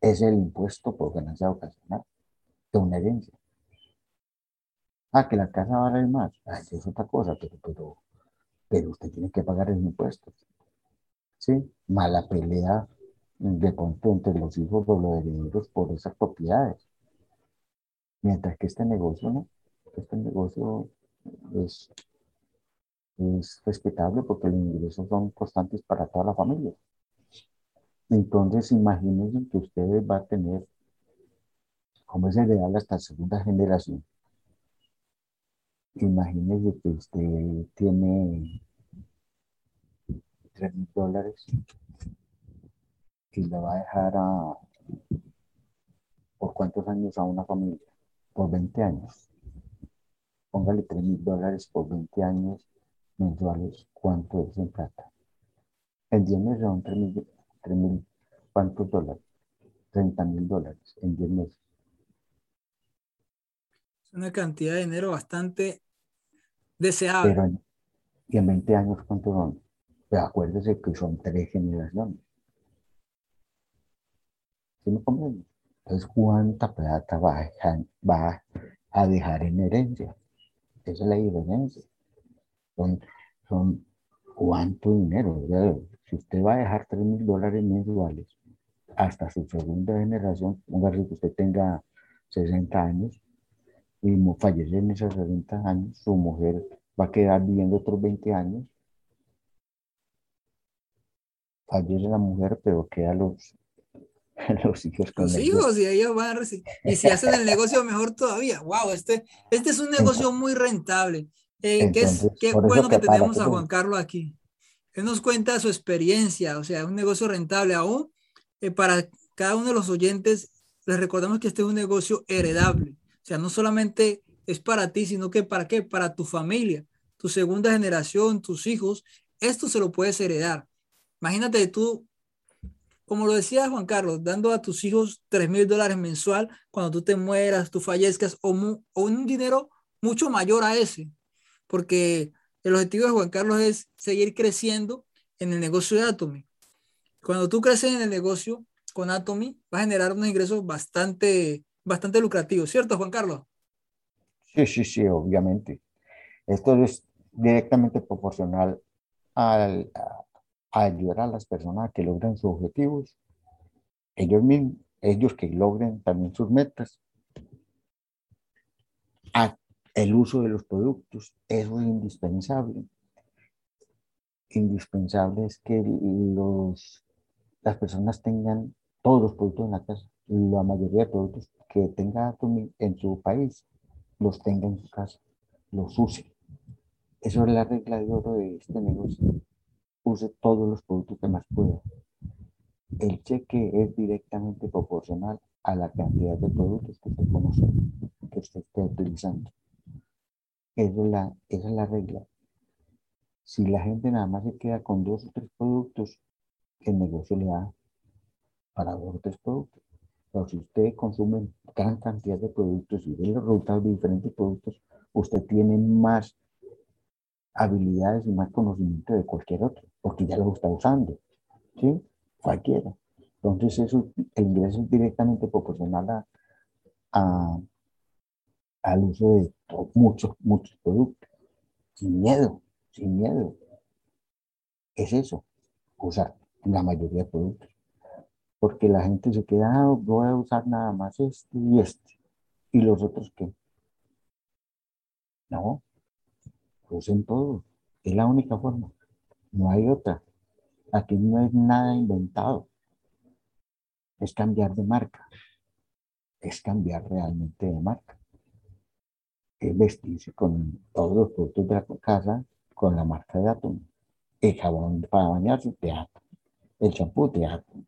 [SPEAKER 2] Es el impuesto por ganancia ocasional de una herencia. Ah, que la casa vale más. Ay, es otra cosa, pero, pero, pero usted tiene que pagar el impuesto. ¿Sí? Mala pelea de pronto entre los hijos o los herederos por esas propiedades. Mientras que este negocio, ¿no? Este negocio es, es respetable porque los ingresos son constantes para toda la familia. Entonces, imagínense que ustedes van a tener, como es ideal hasta segunda generación, Imagínese que usted tiene 3 mil dólares y le va a dejar a, ¿por cuántos años a una familia? Por 20 años. Póngale 3 mil dólares por 20 años mensuales. ¿Cuánto es en plata? En 10 meses son 3 mil, ¿cuántos dólares? 30 mil dólares en 10 meses.
[SPEAKER 1] Es una cantidad de dinero bastante deseable.
[SPEAKER 2] Pero y en 20 años, ¿cuánto son? Pues acuérdese que son tres generaciones. ¿Sí me comprende? Entonces, ¿cuánta plata va a, va a dejar en herencia? Esa es la diferencia. Son, son cuánto dinero. Si usted va a dejar 3 mil dólares mensuales hasta su segunda generación, póngase que usted tenga 60 años, y fallece en esos 60 años, su mujer va a quedar viviendo otros 20 años. Fallece la mujer, pero queda los, los hijos
[SPEAKER 1] con Los hijos, y ellos van a recibir. Y si hacen el negocio, mejor todavía. Wow, este, este es un negocio muy rentable. Eh, qué, es, qué bueno que, tenemos a Juan Carlos aquí. Él nos cuenta su experiencia, o sea, un negocio rentable aún. Eh, para cada uno de los oyentes, les recordamos que este es un negocio heredable. Sea, no solamente es para ti, sino que para qué? Para tu familia, tu segunda generación, tus hijos. Esto se lo puedes heredar. Imagínate tú, como lo decía Juan Carlos, dando a tus hijos 3 mil dólares mensual cuando tú te mueras, tú fallezcas, o, un dinero mucho mayor a ese. Porque el objetivo de Juan Carlos es seguir creciendo en el negocio de Atomy. Cuando tú creces en el negocio con Atomy, vas a generar unos ingresos bastante bastante lucrativo, ¿cierto, Juan Carlos?
[SPEAKER 2] Sí, sí, sí, obviamente. Esto es directamente proporcional al, a, ayudar a las personas que logren sus objetivos, ellos mismos, ellos que logren también sus metas. El uso de los productos, eso es indispensable. Indispensable es que los, las personas tengan todos los productos en la casa, la mayoría de productos que tenga en su país, los tenga en su casa, los use. Eso es la regla de oro de este negocio. Use todos los productos que más pueda. El cheque es directamente proporcional a la cantidad de productos que usted conoce, que usted esté utilizando. Esa es la, esa es la regla. Si la gente nada más se queda con dos o tres productos, el negocio le da para dos o tres productos. Pero si usted consume gran cantidad de productos y ve los resultados de diferentes productos, usted tiene más habilidades y más conocimiento de cualquier otro, porque ya lo está usando, ¿sí? Cualquiera. Entonces, eso, el ingreso es directamente proporcional a, al uso de muchos, muchos productos, sin miedo, sin miedo. Es eso, usar la mayoría de productos. Porque la gente se queda, ah, voy a usar nada más este y este. ¿Y los otros qué? No, usen todo. Es la única forma. No hay otra. Aquí no es nada inventado. Es cambiar de marca. Es cambiar realmente de marca. Es vestirse con todos los productos de la casa con la marca de Atom. El jabón para bañarse de Atom. El champú de Atom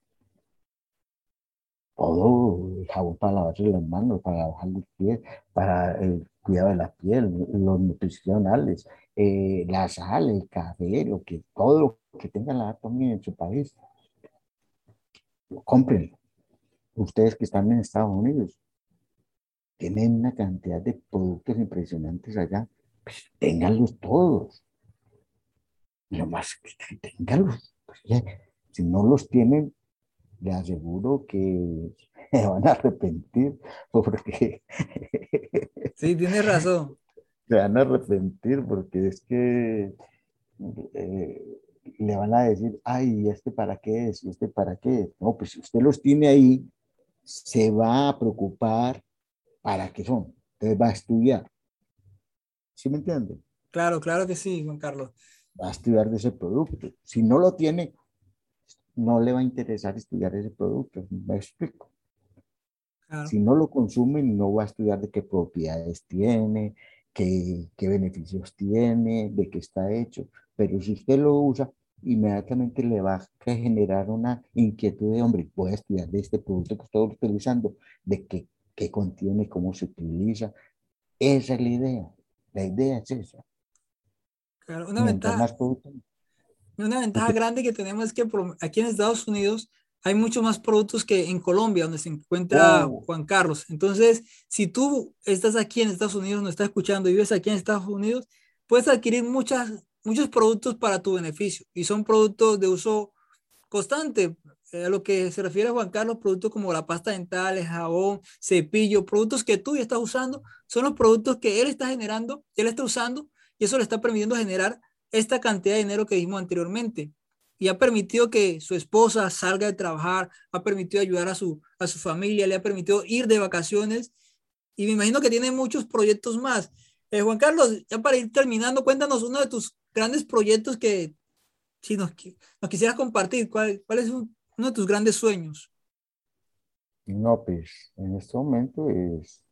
[SPEAKER 2] todo el jabón para lavarse las manos, para lavar los pies, para el cuidado de la piel, los nutricionales, eh, la sal, el café, lo que, todo lo que tenga la anatomía en su país. Compren. Ustedes que están en Estados Unidos, tienen una cantidad de productos impresionantes allá, pues ténganlos todos. Lo más que tenganlos. Pues, si no los tienen, le aseguro que se van a arrepentir porque...
[SPEAKER 1] Sí, tienes razón.
[SPEAKER 2] Se van a arrepentir porque es que eh, le van a decir, ay, ¿este para qué es? ¿Este para qué es? No, pues si usted los tiene ahí, se va a preocupar para qué son. Entonces va a estudiar. ¿Sí me entiende?
[SPEAKER 1] Claro, claro que sí, Juan Carlos.
[SPEAKER 2] Va a estudiar de ese producto. Si no lo tiene, no le va a interesar estudiar ese producto. Me explico. Si no lo consumen, no va a estudiar de qué propiedades tiene, qué, qué beneficios tiene, de qué está hecho. Pero si usted lo usa, inmediatamente le va a generar una inquietud de, hombre, voy a estudiar de este producto que estoy utilizando, de qué, qué contiene, cómo se utiliza. Esa es la idea. La idea es esa.
[SPEAKER 1] Claro, una ventaja. Una ventaja grande que tenemos es que aquí en Estados Unidos hay mucho más productos que en Colombia, donde se encuentra. Juan Carlos. Entonces, si tú estás aquí en Estados Unidos, no estás escuchando y vives aquí en Estados Unidos, puedes adquirir muchas, muchos productos para tu beneficio y son productos de uso constante. Eh, a lo que se refiere a Juan Carlos, productos como la pasta dental, el jabón, cepillo, productos que tú ya estás usando, son los productos que él está generando, él está usando y eso le está permitiendo generar esta cantidad de dinero que dijimos anteriormente y ha permitido que su esposa salga de trabajar, ha permitido ayudar a su, a su familia, le ha permitido ir de vacaciones y me imagino que tiene muchos proyectos más. Eh, Juan Carlos, ya para ir terminando, cuéntanos uno de tus grandes proyectos que si nos, nos quisieras compartir, ¿cuál, cuál es uno de tus grandes sueños?
[SPEAKER 2] No, pues en este momento es,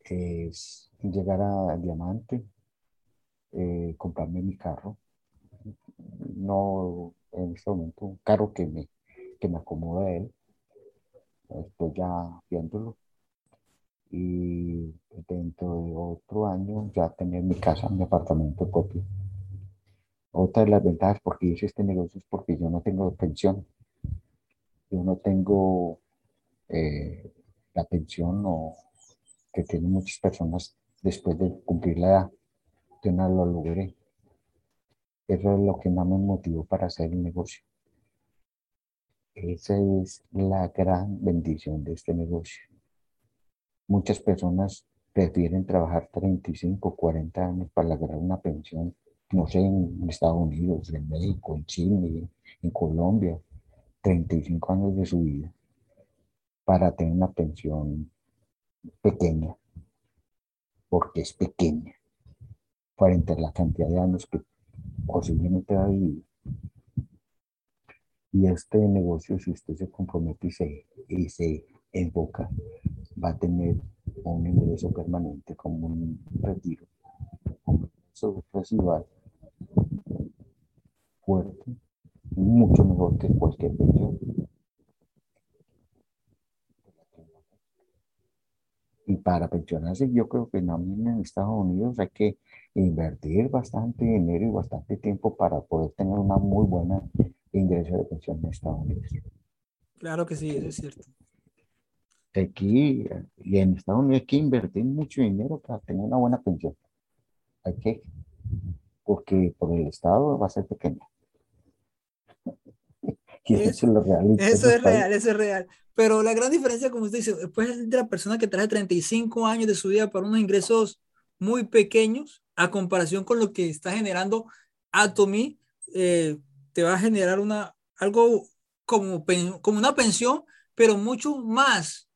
[SPEAKER 2] es llegar a Diamante, eh, comprarme mi carro. No en este momento un carro que me, que me acomoda a él. Estoy ya viéndolo. Y dentro de otro año ya tener mi casa, mi apartamento propio. Otra de las ventajas porque hice este negocio es porque yo no tengo pensión. Yo no tengo eh, la pensión o que tienen muchas personas después de cumplir la edad no lo logré. Eso es lo que más me motivó para hacer el negocio. Esa es la gran bendición de este negocio. Muchas personas prefieren trabajar 35, 40 años para lograr una pensión, no sé, en Estados Unidos, en México, en Chile, en Colombia, 35 años de su vida para tener una pensión pequeña, porque es pequeña frente a la cantidad de años que posiblemente va a vivir. Y este negocio, si usted se compromete y se, y se enfoca, va a tener un ingreso permanente como un retiro, un ingreso residual fuerte, mucho mejor que cualquier pensión. Y para pensionarse, yo creo que en Estados Unidos hay que invertir bastante dinero y bastante tiempo para poder tener una muy buena ingreso de pensión en Estados Unidos.
[SPEAKER 1] Claro que sí, eso es cierto.
[SPEAKER 2] Aquí y en Estados Unidos hay que invertir mucho dinero para tener una buena pensión. Hay que porque por el Estado va a ser pequeña. Y eso, es lo real.
[SPEAKER 1] Eso es real, eso es real. Pero la gran diferencia, como usted dice, después de la persona que trae 35 años de su vida para unos ingresos muy pequeños, a comparación con lo que está generando Atomy, eh, te va a generar una, algo como, como una pensión, pero mucho más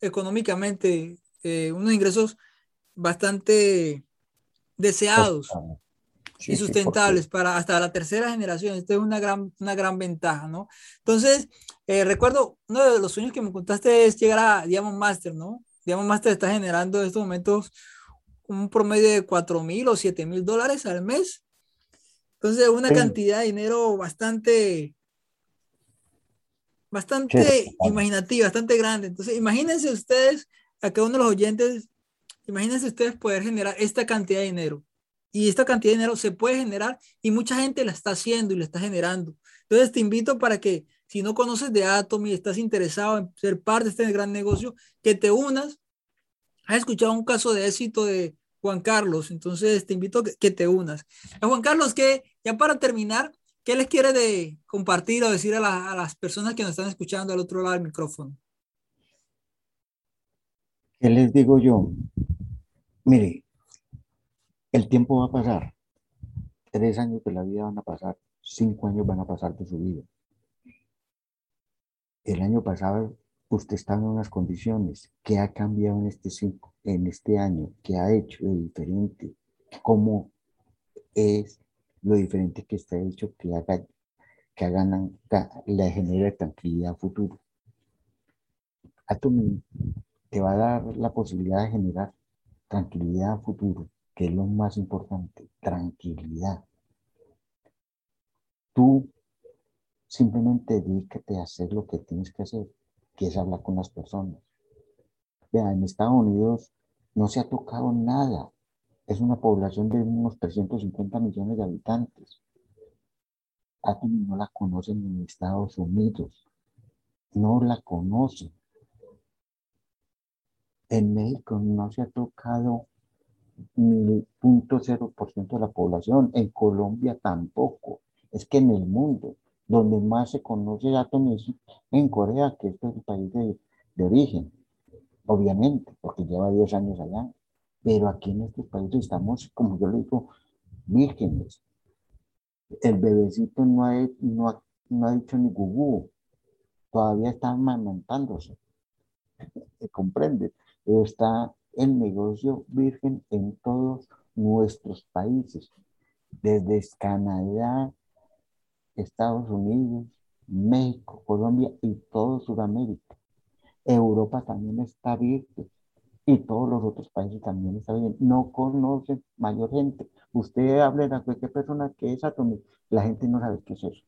[SPEAKER 1] económicamente, eh, unos ingresos bastante deseados y sustentables para hasta la tercera generación. Esto es una gran, una gran ventaja, ¿no? Entonces, eh, recuerdo, uno de los sueños que me contaste es llegar a Diamond Master, ¿no? Diamond Master está generando en estos momentos un promedio de 4 mil o 7 mil dólares al mes. Entonces, una cantidad de dinero bastante, bastante imaginativa, bastante grande. Entonces, imagínense ustedes, a cada uno de los oyentes, imagínense ustedes poder generar esta cantidad de dinero. Y esta cantidad de dinero se puede generar y mucha gente la está haciendo y la está generando. Entonces, te invito para que, si no conoces de Atom y estás interesado en ser parte de este gran negocio, que te unas. Has escuchado un caso de éxito de Juan Carlos, entonces te invito que, te unas. Juan Carlos, que ya para terminar, ¿Qué les quiere de compartir o decir a, a, las personas que nos están escuchando al otro lado del micrófono?
[SPEAKER 2] ¿Qué les digo yo? Mire, el tiempo va a pasar. Tres años de la vida van a pasar. Cinco años van a pasar de su vida. El año pasado usted estaba en unas condiciones. ¿Qué ha cambiado en este, cinco, en este año? ¿Qué ha hecho de diferente? ¿Cómo es lo diferente que está hecho que haga que hagan la genere tranquilidad futuro. Atomy te va a dar la posibilidad de generar tranquilidad futuro, que es lo más importante, tranquilidad. Tú simplemente dedícate a hacer lo que tienes que hacer, que es hablar con las personas. Vea, en Estados Unidos no se ha tocado nada es una población de unos 350 millones de habitantes. Atom no la conocen en Estados Unidos. No la conocen. En México no se ha tocado ni 0.0% de la población. En Colombia tampoco. Es que en el mundo, donde más se conoce Atom es en Corea, que este es el país de, de origen, obviamente, porque lleva 10 años allá. Pero aquí en este país estamos, como yo le digo, vírgenes. El bebecito no ha, no no ha dicho ni gugú, todavía está amamantándose. ¿Se comprende? Está el negocio virgen en todos nuestros países, desde Canadá, Estados Unidos, México, Colombia y todo Sudamérica. Europa también está virgen y todos los otros países también está bien. No conocen mayor gente. Usted hable a cualquier persona que es atómico, la gente no sabe qué es eso.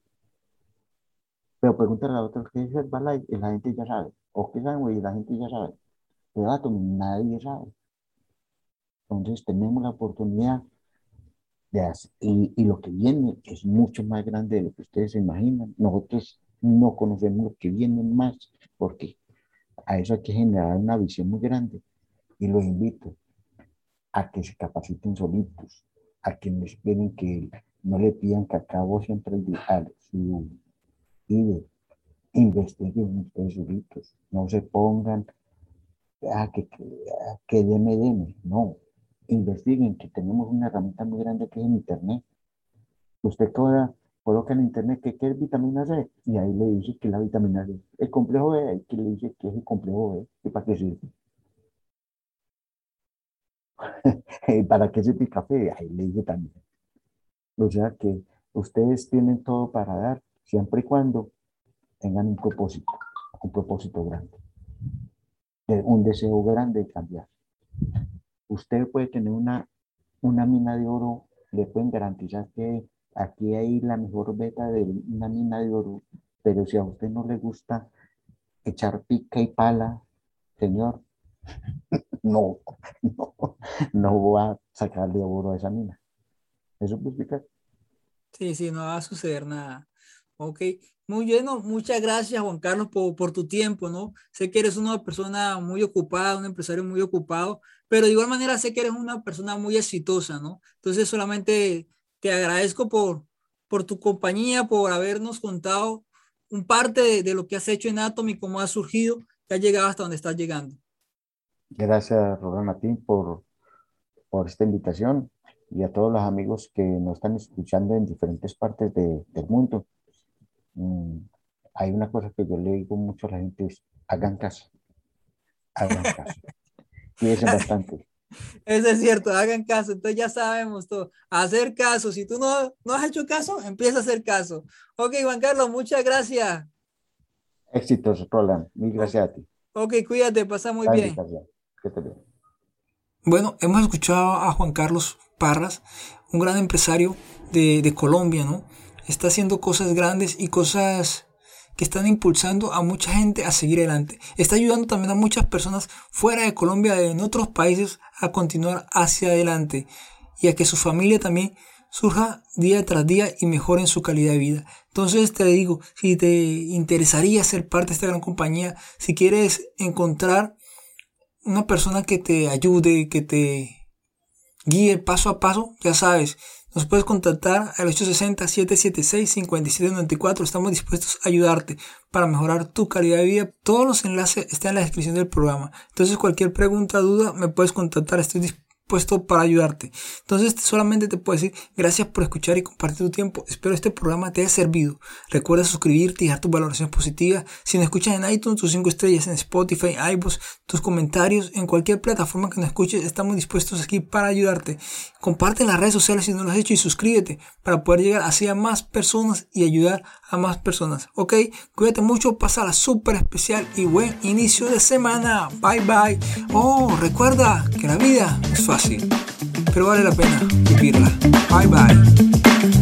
[SPEAKER 2] Pero pregúntale a otros qué es balay y la gente ya sabe. O qué saben, y la gente ya sabe. Pero átomo nadie sabe. Entonces tenemos la oportunidad hacer, y, y lo que viene es mucho más grande de lo que ustedes imaginan. Nosotros no conocemos lo que viene más, porque a eso hay que generar una visión muy grande y los invito a que se capaciten solitos, a que no esperen que no le pidan que acabo siempre a su IDE. Investiguen ustedes solitos, no se pongan a que, que, a que deme, deme, no. Investiguen que tenemos una herramienta muy grande que es en Internet. Usted coloca en Internet que qué es vitamina C y ahí le dice que la vitamina C. El complejo B, que le dice que es el complejo B y para qué sirve. ¿Para qué se pica café? Ahí le dije también. O sea que ustedes tienen todo para dar, siempre y cuando tengan un propósito, un propósito grande, un deseo grande de cambiar. Usted puede tener una, una mina de oro, le pueden garantizar que aquí hay la mejor beta de una mina de oro, pero si a usted no le gusta echar pica y pala, señor, no, no, no voy a sacarle oro a esa mina. ¿Eso puede explicar?
[SPEAKER 1] Sí, sí, no va a suceder nada. Ok, muy bien, muchas gracias Juan Carlos por, por, tu tiempo, ¿no? Sé que eres una persona muy ocupada, un empresario muy ocupado, pero de igual manera sé que eres una persona muy exitosa, ¿no? Entonces solamente te agradezco por, por tu compañía, por habernos contado un parte de, lo que has hecho en Atomy, cómo has surgido, que has llegado hasta donde estás llegando.
[SPEAKER 2] Gracias, a ti por, por esta invitación y a todos los amigos que nos están escuchando en diferentes partes del mundo. Mm, hay una cosa que yo le digo mucho a la gente, es hagan caso, hagan caso. Cuídense bastante.
[SPEAKER 1] Eso es cierto, hagan caso, entonces ya sabemos todo. Hacer caso, si tú no, no has hecho caso, empieza a hacer caso. Ok, Juan Carlos, muchas gracias.
[SPEAKER 2] Éxitos, Roland. Mil gracias a ti.
[SPEAKER 1] Ok, cuídate, pasa muy bien. Bueno, hemos escuchado a Juan Carlos Parras, un gran empresario de, de Colombia, ¿no? Está haciendo cosas grandes y cosas que están impulsando a mucha gente a seguir adelante. Está ayudando también a muchas personas fuera de Colombia, en otros países, a continuar hacia adelante y a que su familia también surja día tras día y mejore en su calidad de vida. Entonces te digo, si te interesaría ser parte de esta gran compañía, si quieres encontrar una persona que te ayude, que te guíe paso a paso, ya sabes, nos puedes contactar al 860-776-5794. Estamos dispuestos a ayudarte para mejorar tu calidad de vida. Todos los enlaces están en la descripción del programa. Entonces cualquier pregunta, duda, me puedes contactar. Estoy dispuesto puesto para ayudarte. Entonces solamente te puedo decir gracias por escuchar y compartir tu tiempo. Espero este programa te haya servido. Recuerda suscribirte y dejar tus valoraciones positivas. Si nos escuchas en iTunes, tus 5 estrellas en Spotify, iVoox, tus comentarios en cualquier plataforma que nos escuches, estamos dispuestos aquí para ayudarte. Comparte en las redes sociales si no lo has hecho y suscríbete para poder llegar así a más personas y ayudar a más personas. Ok, cuídate mucho, pasa la súper especial y buen inicio de semana. Bye bye. Oh, recuerda que la vida es fácil pero vale la pena vivirla. Bye bye.